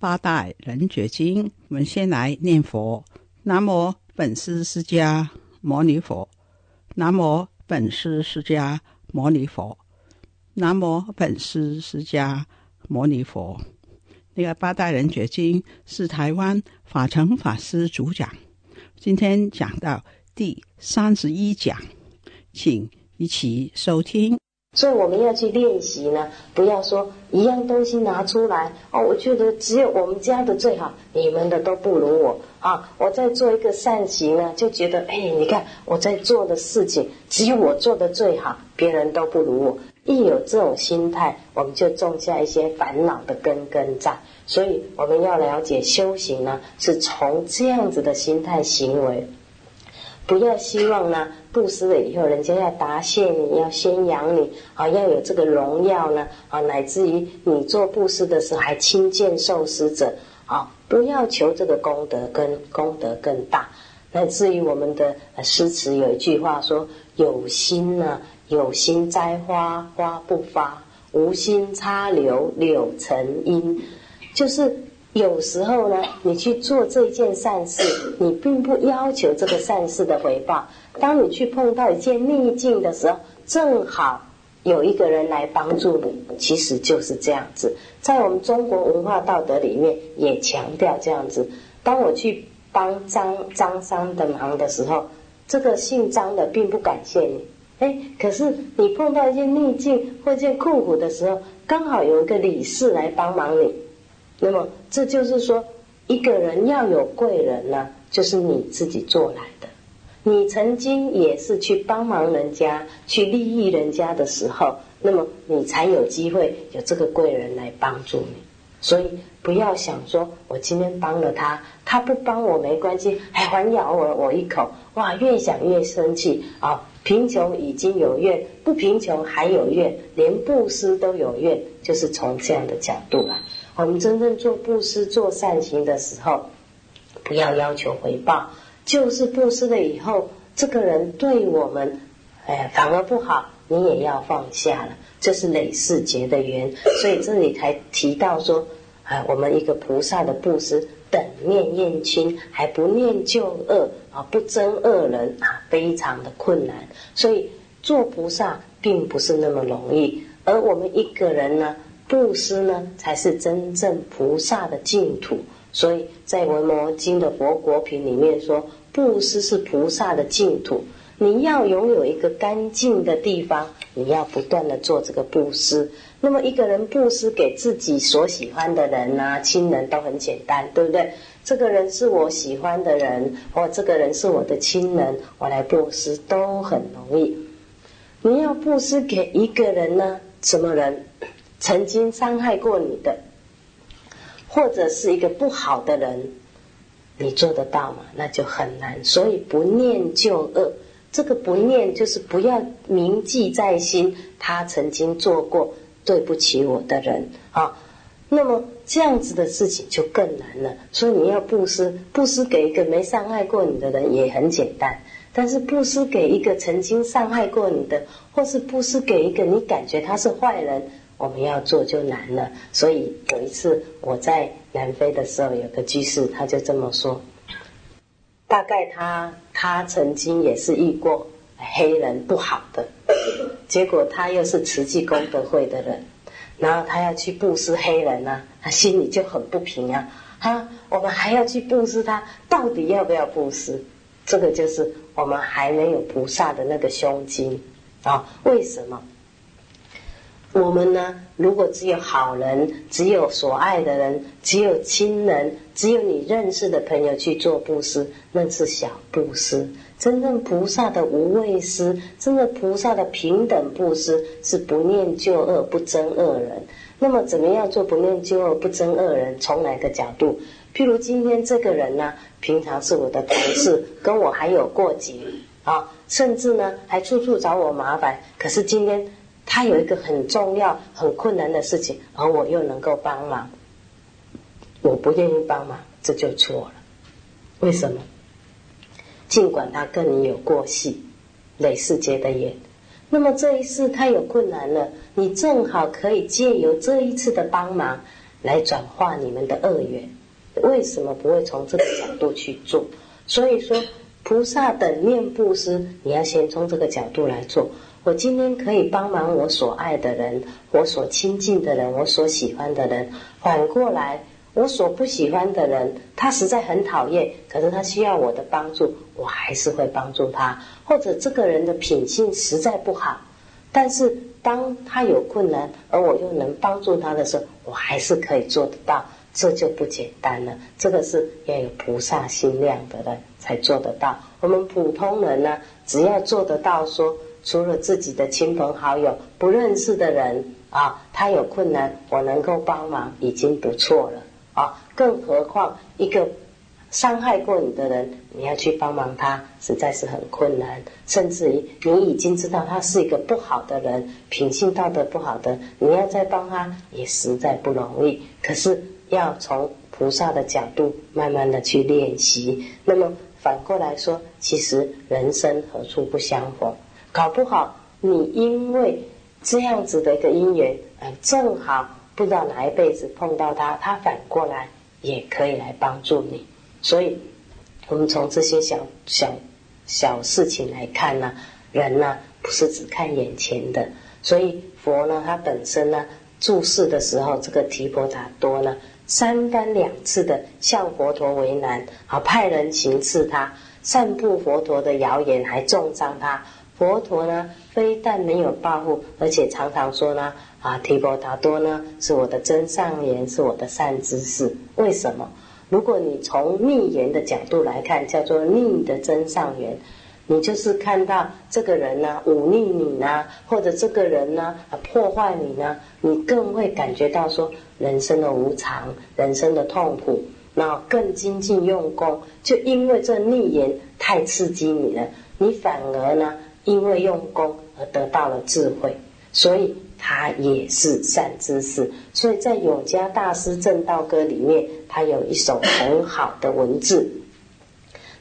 八大人觉经》，我们先来念佛：南无本师释迦牟尼佛，南无本师释迦牟尼佛，南无本师释迦牟尼佛。那个《八大人觉经》是台湾法成法师主讲，今天讲到。第三十一讲，请一起收听。所以我们要去练习呢，不要说一样东西拿出来哦，我觉得只有我们家的最好，你们的都不如我啊。我在做一个善行呢，就觉得哎，你看我在做的事情，只有我做的最好，别人都不如我。一有这种心态，我们就种下一些烦恼的根根在。所以我们要了解修行呢，是从这样子的心态行为。不要希望呢，布施了以后，人家要答谢你，要宣揚你啊，要有这个荣耀呢啊，乃至于你做布施的时候还亲见受施者啊，不要求这个功德跟功德更大。乃至于我们的诗词有一句话说：有心呢，有心栽花花不发；无心插柳柳成荫。就是。有时候呢，你去做這件善事，你并不要求这个善事的回报。当你去碰到一件逆境的时候，正好有一个人来帮助你，其实就是这样子。在我们中国文化道德里面也强调这样子。当我去帮张张三的忙的时候，这个姓张的并不感谢你，哎，可是你碰到一件逆境或一件困苦的时候，刚好有一个李氏来帮忙你。那么，这就是说，一个人要有贵人呢，就是你自己做来的。你曾经也是去帮忙人家、去利益人家的时候，那么你才有机会有这个贵人来帮助你。所以不要想说，我今天帮了他，他不帮我没关系，还咬我我一口，哇！越想越生气啊！贫穷已经有怨，不贫穷还有怨，连布施都有怨，就是从这样的角度啊。我们真正做布施、做善行的时候，不要要求回报，就是布施了以后，这个人对我们，哎，反而不好，你也要放下了，这是累世結的缘。所以这里才提到说，哎，我们一个菩萨的布施，等面驗親，還不念旧恶啊，不憎恶人啊，非常的困难。所以做菩萨并不是那么容易，而我们一个人呢？布施呢，才是真正菩萨的净土。所以在《文摩经》的佛国品里面说，布施是菩萨的净土。你要拥有一个干净的地方，你要不断的做这个布施。那么一个人布施给自己所喜欢的人啊，亲人都很简单，对不对？这个人是我喜欢的人，或这个人是我的亲人，我来布施都很容易。你要布施给一个人呢？什么人？曾经伤害过你的，或者是一个不好的人，你做得到吗？那就很难。所以不念旧恶，这个不念就是不要铭记在心，他曾经做过对不起我的人啊。那么这样子的事情就更难了。所以你要布施，布施给一个没伤害过你的人也很简单，但是布施给一个曾经伤害过你的，或是布施给一个你感觉他是坏人。我们要做就难了，所以有一次我在南非的时候，有个居士他就这么说，大概他他曾经也是遇过黑人不好的，结果他又是慈济功德会的人，然后他要去布施黑人啊，他心里就很不平啊，啊，我们还要去布施他，到底要不要布施？这个就是我们还没有菩萨的那个胸襟啊。为什么？我们呢？如果只有好人，只有所爱的人，只有亲人，只有你认识的朋友去做布施，那是小布施。真正菩萨的无畏施，真正菩萨的平等布施，是不念旧恶，不憎恶人。那么，怎么样做不念旧恶、不憎恶人？从哪个角度？譬如今天这个人呢，平常是我的同事，跟我还有过节啊，甚至呢还处处找我麻烦。可是今天。他有一个很重要、很困难的事情，而我又能够帮忙，我不愿意帮忙，这就错了。为什么？尽管他跟你有过隙，累世结的缘，那么这一世他有困难了，你正好可以借由这一次的帮忙来转化你们的恶缘。为什么不会从这个角度去做？所以说，菩萨等念布施，你要先从这个角度来做。我今天可以帮忙我所爱的人，我所亲近的人，我所喜欢的人。反过来，我所不喜欢的人，他实在很讨厌，可是他需要我的帮助，我还是会帮助他。或者这个人的品性实在不好，但是当他有困难，而我又能帮助他的时候，我还是可以做得到。这就不简单了。这个是要有菩萨心量的人才做得到。我们普通人呢，只要做得到说。除了自己的亲朋好友、不认识的人啊，他有困难，我能够帮忙已经不错了啊！更何况一个伤害过你的人，你要去帮忙他，实在是很困难。甚至于你已经知道他是一个不好的人，品性道德不好的，你要再帮他也实在不容易。可是要从菩萨的角度慢慢的去练习。那么反过来说，其实人生何处不相逢？搞不好，你因为这样子的一个因缘，呃，正好不知道哪一辈子碰到他，他反过来也可以来帮助你。所以，我们从这些小小小事情来看呢，人呢不是只看眼前的。所以佛呢，他本身呢，注释的时候，这个提婆达多呢，三番两次的向佛陀为难，好派人行刺他，散布佛陀的谣言，还重伤他。佛陀呢，非但没有报复，而且常常说呢：“啊，提婆达多呢，是我的真善缘，是我的善知识。”为什么？如果你从逆缘的角度来看，叫做逆的真善缘，你就是看到这个人呢，忤逆你呢，或者这个人呢，破坏你呢，你更会感觉到说人生的无常，人生的痛苦，那更精进用功，就因为这逆缘太刺激你了，你反而呢。因为用功而得到了智慧，所以他也是善知识。所以在永嘉大师正道歌里面，他有一首很好的文字。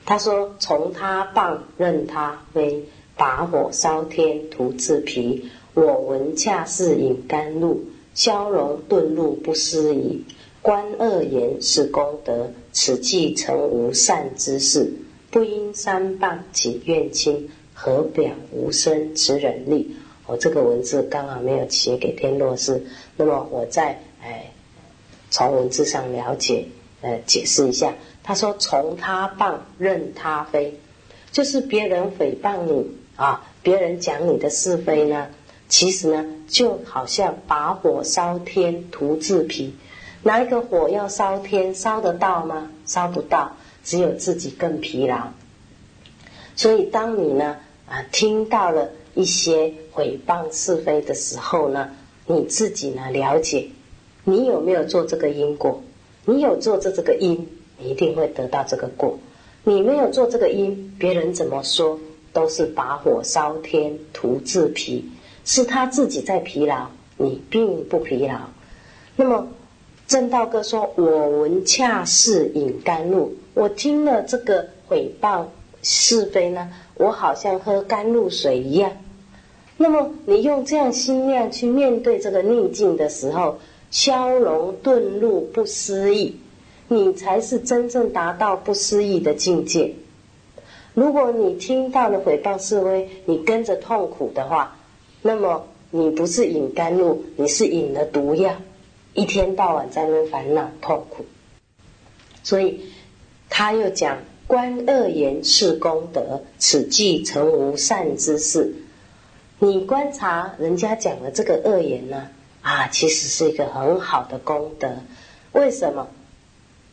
他说：“从他棒任他飞，把火烧天徒自疲。我闻恰似饮甘露，消融顿露不思议。观恶言是功德，此即成无善之事。不因三棒起怨亲。”何表无声持忍力？我这个文字刚好没有写给天洛师，那么我再哎从文字上了解呃解释一下。他说：“从他棒任他飞，就是别人诽谤你啊，别人讲你的是非呢，其实呢就好像把火烧天，涂自疲。拿一个火要烧天，烧得到吗？烧不到，只有自己更疲劳。所以当你呢。”啊，听到了一些诽谤是非的时候呢，你自己呢了解，你有没有做这个因果？你有做这这个因，你一定会得到这个果。你没有做这个因，别人怎么说都是把火烧天，徒自疲，是他自己在疲劳，你并不疲劳。那么正道哥说：“我闻恰似饮甘露。”我听了这个诽谤是非呢。我好像喝甘露水一样。那么，你用这样心量去面对这个逆境的时候，消融顿入不思议，你才是真正达到不思议的境界。如果你听到了诽谤是非，你跟着痛苦的话，那么你不是饮甘露，你是饮了毒药，一天到晚在那烦恼痛苦。所以他又讲：观恶言是功德，此即成无善之事。你观察人家讲的这个恶言呢，啊，其实是一个很好的功德。为什么？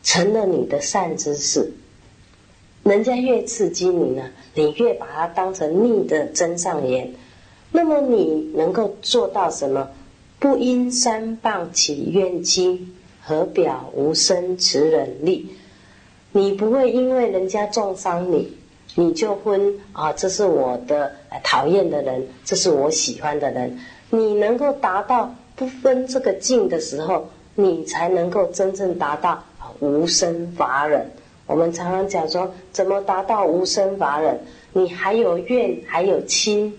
成了你的善知识，人家越刺激你呢，你越把它当成逆的真上言。那么你能够做到什么？不因三棒起怨亲，何表无生持忍力？你不会因为人家重伤你，你就分啊，这是我的讨厌的人，这是我喜欢的人。你能够达到不分这个境的时候，你才能够真正达到无生法忍。我们常常讲说，怎么达到无生法忍？你还有怨，还有亲，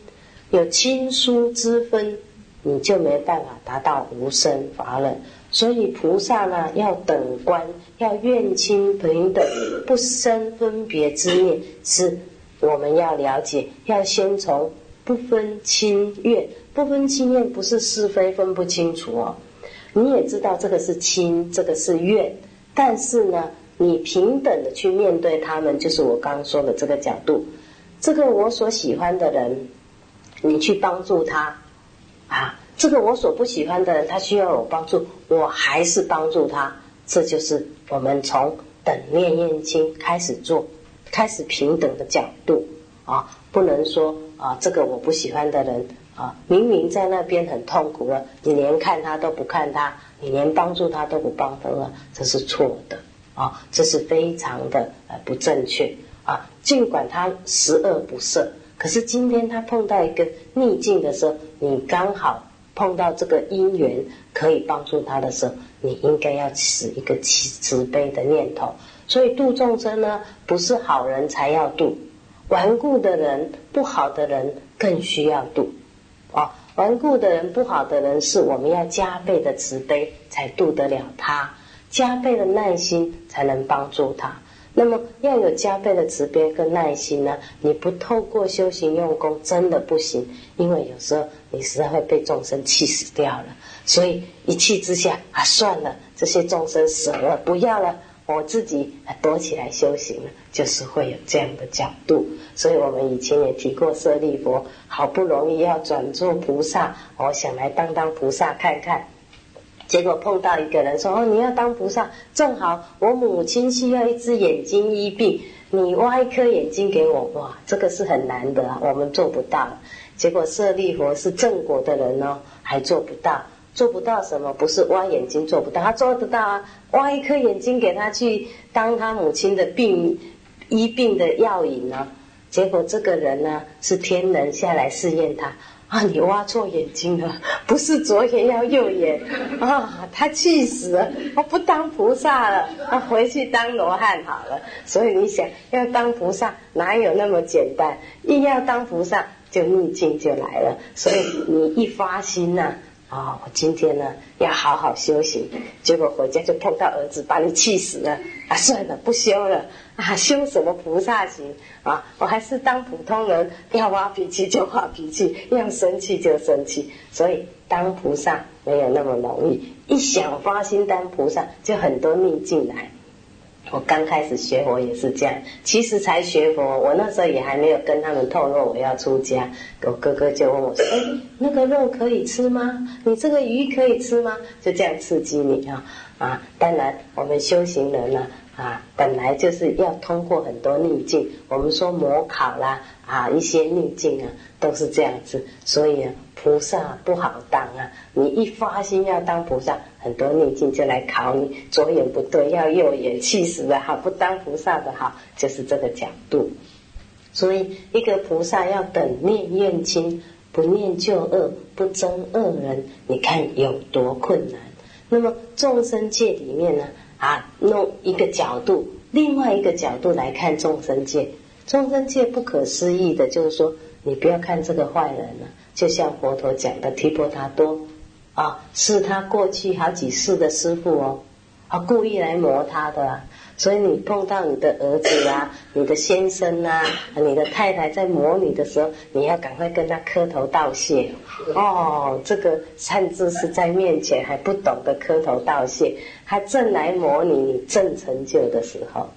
有亲疏之分。你就没办法达到无生法忍，所以菩萨呢要等观，要愿亲平等，不生分别之念，是我们要了解，要先从不分亲怨，不分亲怨不是是非分不清楚哦。你也知道这个是亲，这个是怨，但是呢，你平等的去面对他们，就是我刚刚说的这个角度。这个我所喜欢的人，你去帮助他。啊，这个我所不喜欢的人，他需要我帮助，我还是帮助他。这就是我们从等念念经开始做，开始平等的角度啊，不能说啊，这个我不喜欢的人啊，明明在那边很痛苦了，你连看他都不看他，你连帮助他都不帮他了，这是错的啊，这是非常的呃不正确啊。尽管他十恶不赦。可是今天他碰到一个逆境的时候，你刚好碰到这个因缘可以帮助他的时候，你应该要持一个慈慈悲的念头。所以度众生呢，不是好人才要度，顽固的人、不好的人更需要度。啊，顽固的人、不好的人，是我们要加倍的慈悲才度得了他，加倍的耐心才能帮助他。那么要有加倍的慈悲跟耐心呢？你不透过修行用功，真的不行。因为有时候你实在会被众生气死掉了，所以一气之下啊，算了，这些众生死了，不要了，我自己躲起来修行了，就是会有这样的角度。所以我们以前也提过，舍利佛好不容易要转做菩萨，我想来当当菩萨看看。结果碰到一个人说：“哦，你要当菩萨，正好我母亲需要一只眼睛医病，你挖一颗眼睛给我。”哇，这个是很难的，我们做不到。结果舍利佛是正果的人哦，还做不到，做不到什么？不是挖眼睛做不到，他做得到啊！挖一颗眼睛给他去当他母亲的病医病的药引呢。结果这个人呢是天人下来试验他。啊！你挖错眼睛了，不是左眼要右眼啊！他气死了，我不当菩萨了，他回去当罗汉好了。所以你想要当菩萨，哪有那么简单？一要当菩萨，就逆境就来了。所以你一发心呐。啊，啊我今天呢要好好修行，结果回家就碰到儿子，把你气死了啊！算了，不修了啊！修什么菩萨行啊？我还是当普通人，要发脾气就发脾气，要生气就生气。所以当菩萨没有那么容易，一想发心当菩萨，就很多逆境来。我刚开始学佛也是这样，其实才学佛，我那时候也还没有跟他们透露我要出家。我哥哥就问我说：“哎，那个肉可以吃吗？你这个鱼可以吃吗？”就这样刺激你啊啊！当然，我们修行人呢啊，本来就是要通过很多逆境。我们说模考啦啊，一些逆境啊，都是这样子。所以啊，菩萨不好当啊！你一发心要当菩萨。很多逆境就来考你，左眼不对，要右眼，气死了！好，不当菩萨的好，就是这个角度。所以，一个菩萨要等念愿亲，不念旧恶，不憎恶人，你看有多困难。那么众生界里面呢，啊，弄一个角度，另外一个角度来看众生界，众生界不可思议的，就是说，你不要看这个坏人了，就像佛陀讲的提婆达多。啊，是他过去好几世的师傅哦，啊，故意来磨他的啊。所以你碰到你的儿子啊、你的先生啊、你的太太在磨你的时候，你要赶快跟他磕头道谢。哦，这个甚至是在面前还不懂得磕头道谢，他正来磨你，你正成就的时候，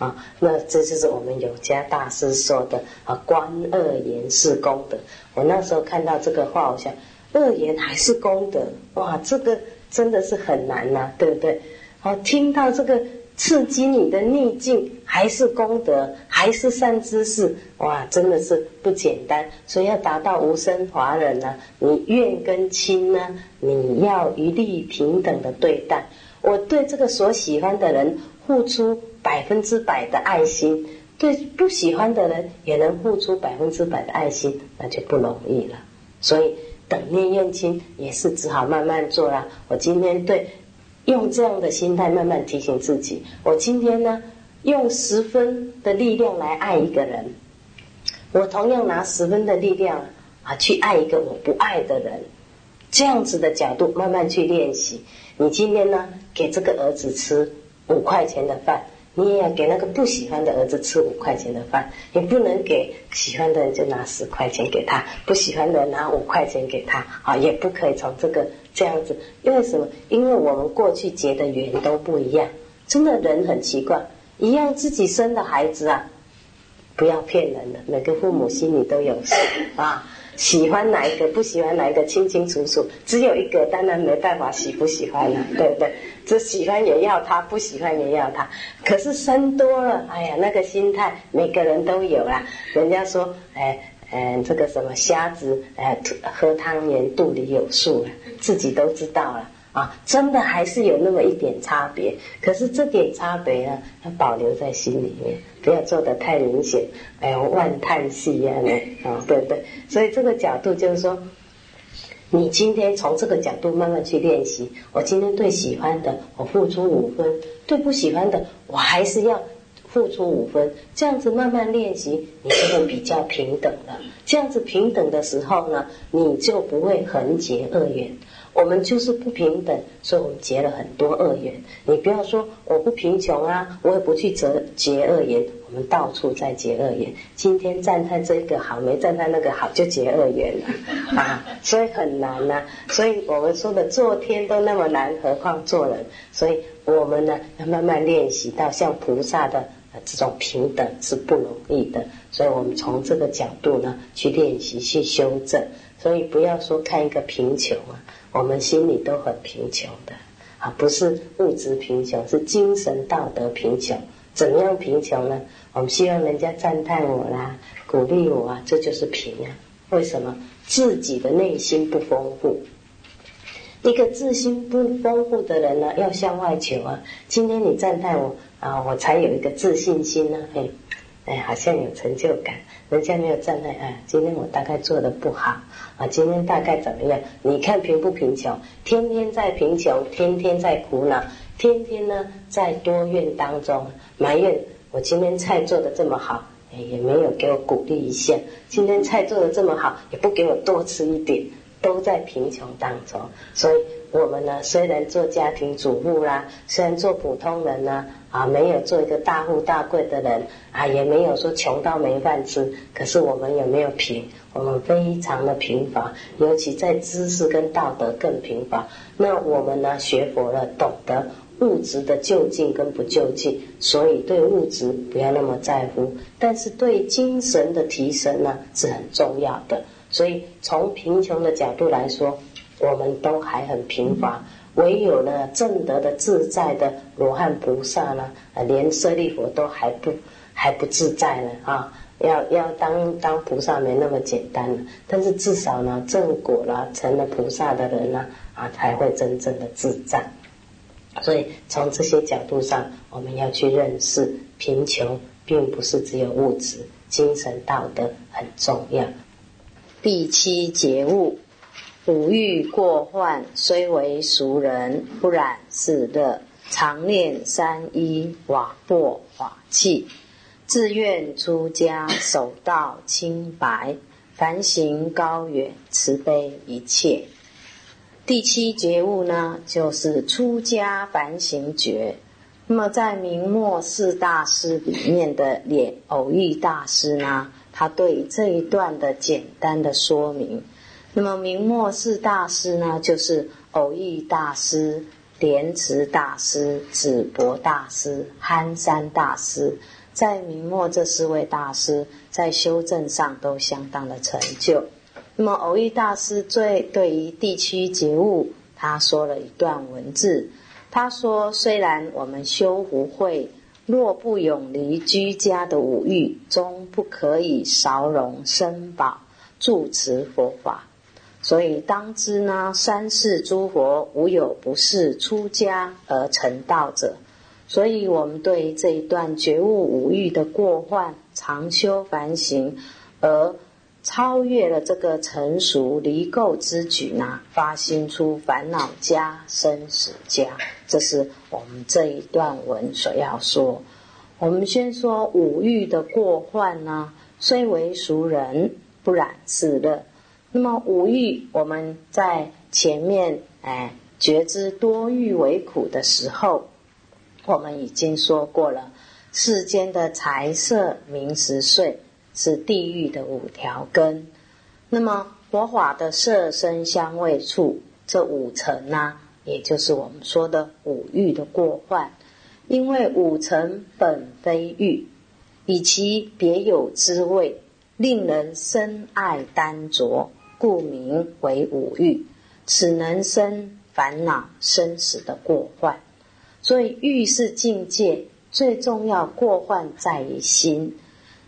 啊，那这就是我们有家大师说的啊，观恶言是功德。我那时候看到这个话，我想，恶言还是功德，哇，这个真的是很难呐，对不对？好，听到这个。刺激你的逆境，还是功德，还是善知识，哇，真的是不简单。所以要达到无生华人呢，你怨跟亲呢，你要一律平等的对待。我对这个所喜欢的人付出百分之百的爱心，对不喜欢的人也能付出百分之百的爱心，那就不容易了。所以等念怨亲也是只好慢慢做啦。我今天对。用这样的心态慢慢提醒自己：我今天呢，用十分的力量来爱一个人，我同样拿十分的力量啊去爱一个我不爱的人。这样子的角度慢慢去练习。你今天呢，给这个儿子吃五块钱的饭。你也要给那个不喜欢的儿子吃五块钱的饭，你不能给喜欢的人就拿十块钱给他，不喜欢的人拿五块钱给他，啊，也不可以从这个这样子。因为什么？因为我们过去结的缘都不一样。真的人很奇怪，一样自己生的孩子啊，不要骗人的，每个父母心里都有数啊。喜欢哪一个，不喜欢哪一个，清清楚楚。只有一个，当然没办法喜不喜欢了，对不对？这喜欢也要他，不喜欢也要他。可是生多了，哎呀，那个心态每个人都有啦。人家说，哎，嗯，这个什么瞎子，哎，喝汤圆肚里有数了，自己都知道了。啊，真的还是有那么一点差别，可是这点差别呢，要保留在心里面，不要做的太明显，哎呦，万叹息呀，啊，对不对？所以这个角度就是说，你今天从这个角度慢慢去练习。我今天对喜欢的，我付出五分；对不喜欢的，我还是要付出五分。这样子慢慢练习，你就会比较平等了。这样子平等的时候呢，你就不会横结恶缘。我们就是不平等，所以我们结了很多恶缘。你不要说我不贫穷啊，我也不去结结恶缘。我们到处在结恶缘。今天赞叹这个好，没赞叹那个好，就结恶缘了 啊！所以很难呐。所以我们说的做天都那么难，何况做人？所以我们呢，要慢慢练习到像菩萨的这种平等是不容易的。所以我们从这个角度呢，去练习去修正。所以不要说看一个贫穷啊。我们心里都很贫穷的啊，不是物质贫穷，是精神道德贫穷。怎么样贫穷呢？我们希望人家赞叹我啦，鼓励我啊，这就是贫啊。为什么？自己的内心不丰富。一个自心不丰富的人呢，要向外求啊。今天你赞叹我啊，我才有一个自信心呢。嘿，哎，好像有成就感。人家没有赞叹，哎，今天我大概做的不好啊，今天大概怎么样？你看贫不贫穷？天天在贫穷，天天在苦恼，天天呢在多怨当中埋怨。我今天菜做的这么好，哎，也没有给我鼓励一下。今天菜做的这么好，也不给我多吃一点，都在贫穷当中，所以。我们呢，虽然做家庭主妇啦，虽然做普通人呢，啊没有做一个大富大贵的人，啊，也没有说穷到没饭吃，可是我们也没有贫？我们非常的贫乏，尤其在知识跟道德更贫乏。那我们呢，学佛了，懂得物质的就近跟不就近，所以对物质不要那么在乎，但是对精神的提升呢，是很重要的。所以从贫穷的角度来说。我们都还很贫乏，唯有呢正德的自在的罗汉菩萨呢，连舍利佛都还不还不自在呢啊！要要当当菩萨没那么简单了，但是至少呢正果了成了菩萨的人呢啊才会真正的自在。所以从这些角度上，我们要去认识贫穷并不是只有物质，精神道德很重要。第七节物。五欲过患，虽为俗人，不染是乐。常念三一瓦钵法器，自愿出家，守道清白，凡行高远，慈悲一切。第七觉悟呢，就是出家凡行觉。那么在明末四大师里面的脸偶遇大师呢，他对这一段的简单的说明。那么明末四大师呢，就是偶遇大师、莲池大师、紫博大师、憨山大师。在明末这四位大师在修正上都相当的成就。那么偶遇大师最对于地区觉悟，他说了一段文字。他说：“虽然我们修福慧，若不永离居家的五欲，终不可以少容生宝住持佛法。所以当知呢，三世诸佛无有不是出家而成道者。所以我们对这一段觉悟五欲的过患，常修凡行而。”超越了这个成熟离垢之举呢，发心出烦恼家生死家，这是我们这一段文所要说。我们先说五欲的过患呢，虽为俗人，不染自乐。那么五欲，我们在前面哎觉知多欲为苦的时候，我们已经说过了，世间的财色名食睡。是地狱的五条根，那么佛法的色身香味触这五层呢，也就是我们说的五欲的过患。因为五层本非欲，以其别有滋味，令人深爱单着，故名为五欲。此能生烦恼生死的过患。所以欲是境界，最重要过患在于心。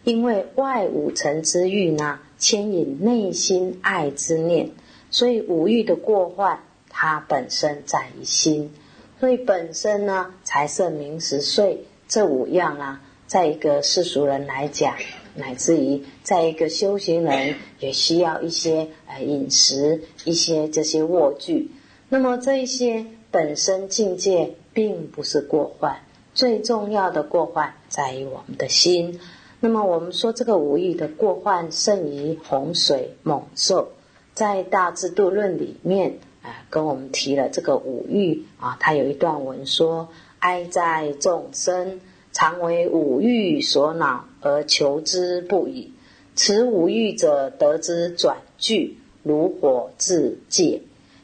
因为外五尘之欲呢，牵引内心爱之念，所以五欲的过患，它本身在于心。所以本身呢，财色名食睡这五样啊，在一个世俗人来讲，乃至于在一个修行人，也需要一些呃饮食，一些这些卧具。那么这一些本身境界并不是过患，最重要的过患在于我们的心。那么我们说这个五欲的过患胜于洪水猛兽，在《大智度论》里面啊，跟我们提了这个五欲啊，他有一段文说：哀哉众生，常为五欲所恼而求之不已。此五欲者，得之转聚，如火自戒。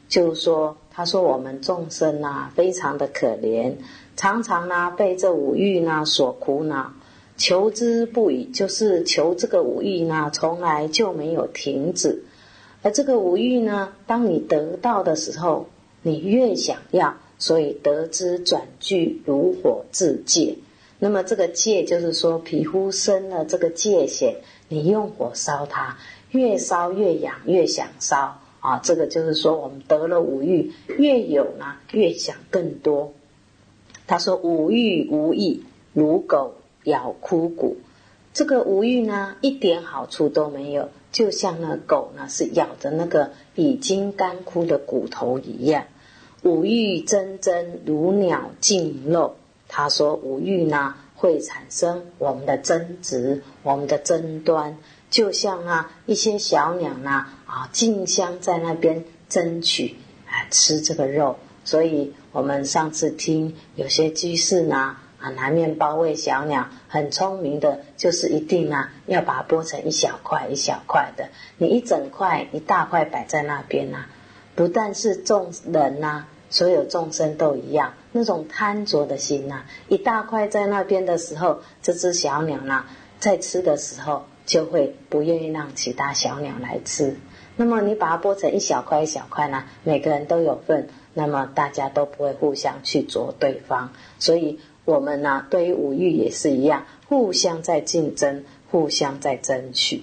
就是说，他说我们众生啊，非常的可怜，常常呢被这五欲呢所苦恼。求之不已，就是求这个五欲呢，从来就没有停止。而这个五欲呢，当你得到的时候，你越想要，所以得之转聚如火自戒。那么这个戒就是说，皮肤生了这个界限，你用火烧它，越烧越痒，越想烧啊。这个就是说，我们得了五欲，越有呢，越想更多。他说：“五欲无益，如狗。”咬枯骨，这个无欲呢，一点好处都没有，就像那狗呢，是咬着那个已经干枯的骨头一样。五欲真真如鸟尽肉。他说五欲呢，会产生我们的争执，我们的争端，就像啊一些小鸟呢啊竞相在那边争取啊吃这个肉。所以我们上次听有些居士呢。啊，拿面包喂小鸟，很聪明的，就是一定啊，要把它剥成一小块一小块的。你一整块一大块摆在那边呐，不但是众人呐，所有众生都一样，那种贪着的心呐，一大块在那边的时候，这只小鸟呢，在吃的时候就会不愿意让其他小鸟来吃。那么你把它剥成一小块一小块呢，每个人都有份，那么大家都不会互相去啄对方，所以。我们呢，对于五欲也是一样，互相在竞争，互相在争取。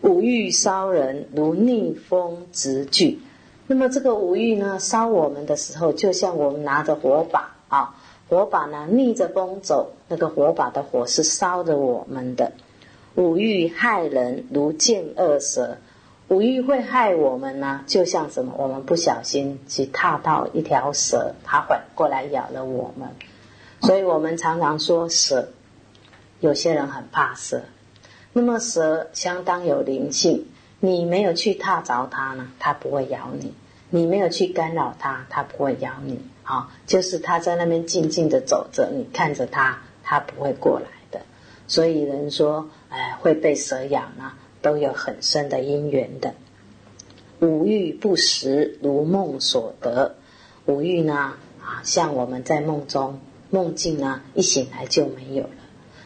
五欲烧人如逆风直炬，那么这个五欲呢，烧我们的时候，就像我们拿着火把啊，火把呢逆着风走，那个火把的火是烧着我们的。五欲害人如见恶蛇，五欲会害我们呢，就像什么？我们不小心去踏到一条蛇，它会过来咬了我们。所以我们常常说蛇，有些人很怕蛇。那么蛇相当有灵性，你没有去踏着它呢，它不会咬你；你没有去干扰它，它不会咬你。啊，就是它在那边静静的走着，你看着它，它不会过来的。所以人说，哎，会被蛇咬呢，都有很深的因缘的。五欲不食，如梦所得。五欲呢，啊，像我们在梦中梦境呢，一醒来就没有了。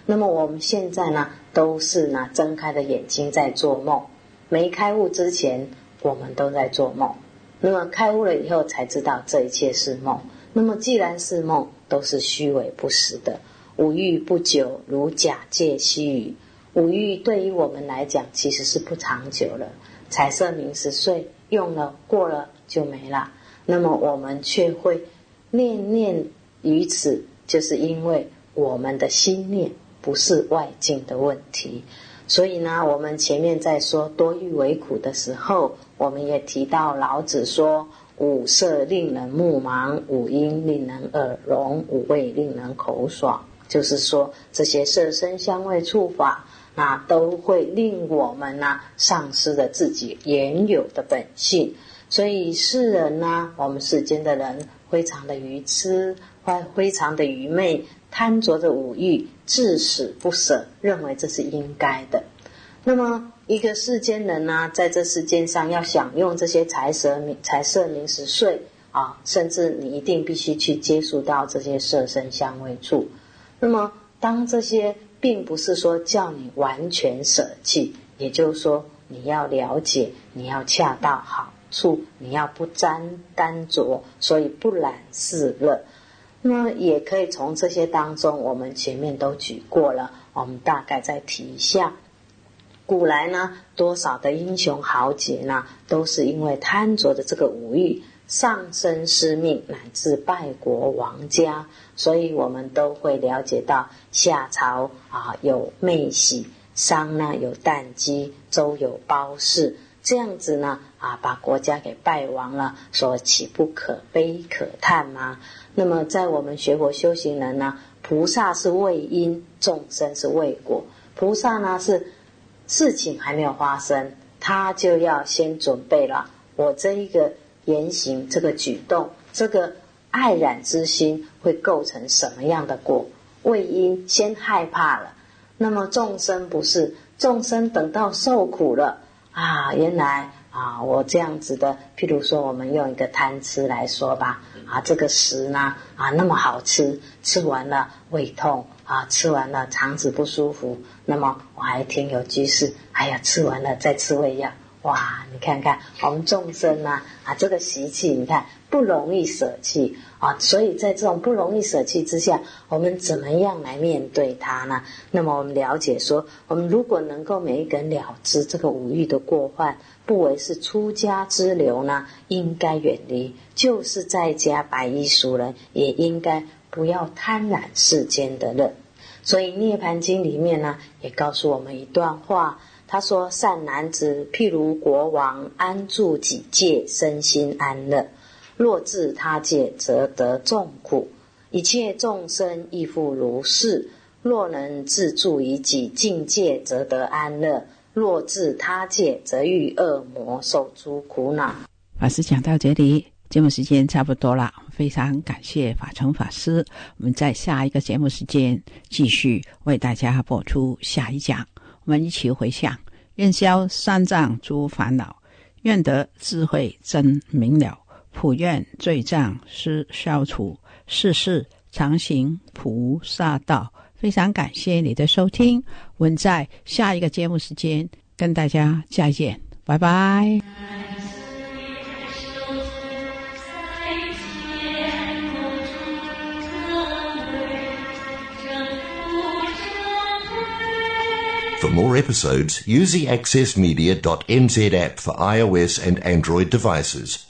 那么我们现在呢，都是呢睁开的眼睛在做梦。没开悟之前，我们都在做梦。那么开悟了以后，才知道这一切是梦。那么既然是梦，都是虚伪不实的。五欲不久，如假借虚语。五欲对于我们来讲，其实是不长久了。彩色名食睡用了过了就没了。那么我们却会念念于此，就是因为我们的心念不是外境的问题。所以呢，我们前面在说多欲为苦的时候，我们也提到老子说：五色令人目盲，五音令人耳聋，五味令人口爽。就是说，这些色声香味触法，那都会令我们呢丧失了自己原有的本性。所以世人呢，我们世间的人，非常的愚痴，或非常的愚昧。贪着的五欲，至死不舍，认为这是应该的。那么，一个世间人呢，在这世间上要享用这些财色名、财色名食睡啊，甚至你一定必须去接触到这些色身香味触。那么，当这些并不是说叫你完全舍弃，也就是说，你要了解，你要恰到好处，你要不沾单着，所以不染世乐。那么也可以从这些当中，我们前面都举过了，我们大概再提一下。古来呢，多少的英雄豪杰呢，都是因为贪着的这个五欲，丧身失命，乃至败国亡家。所以我们都会了解到，夏朝啊有妹喜，商呢有旦姬，周有褒姒，这样子呢啊把国家给败亡了，说岂不可悲可叹吗？那么，在我们学佛修行人呢，菩萨是为因，众生是为果。菩萨呢是事情还没有发生，他就要先准备了。我这一个言行，这个举动，这个爱染之心会构成什么样的果？为因先害怕了。那么众生不是众生，等到受苦了啊，原来。啊，我这样子的，譬如说，我们用一个贪吃来说吧，啊，这个食呢，啊，那么好吃，吃完了胃痛，啊，吃完了肠子不舒服，那么我还听有居士，哎呀，吃完了再吃胃药。哇，你看看我们众生呢，啊，这个习气，你看不容易舍弃啊，所以在这种不容易舍弃之下，我们怎么样来面对它呢？那么我们了解说，我们如果能够每一个人了知这个五欲的过患，不为是出家之流呢，应该远离；就是在家白衣俗人，也应该不要贪婪世间的乐。所以《涅盘经》里面呢，也告诉我们一段话。他说：“善男子，譬如国王安住己界，身心安乐；若至他界，则得众苦。一切众生亦复如是。若能自住于己境界，则得安乐；若至他界，则遇恶魔，受诸苦恼。”法师讲到这里，节目时间差不多了。非常感谢法成法师。我们在下一个节目时间继续为大家播出下一讲。我们一起回向，愿消三障诸烦恼，愿得智慧真明了，普愿罪障施消除，世世常行菩萨道。非常感谢你的收听，我们在下一个节目时间跟大家再见，拜拜。For more episodes, use the accessmedia.nz app for iOS and Android devices,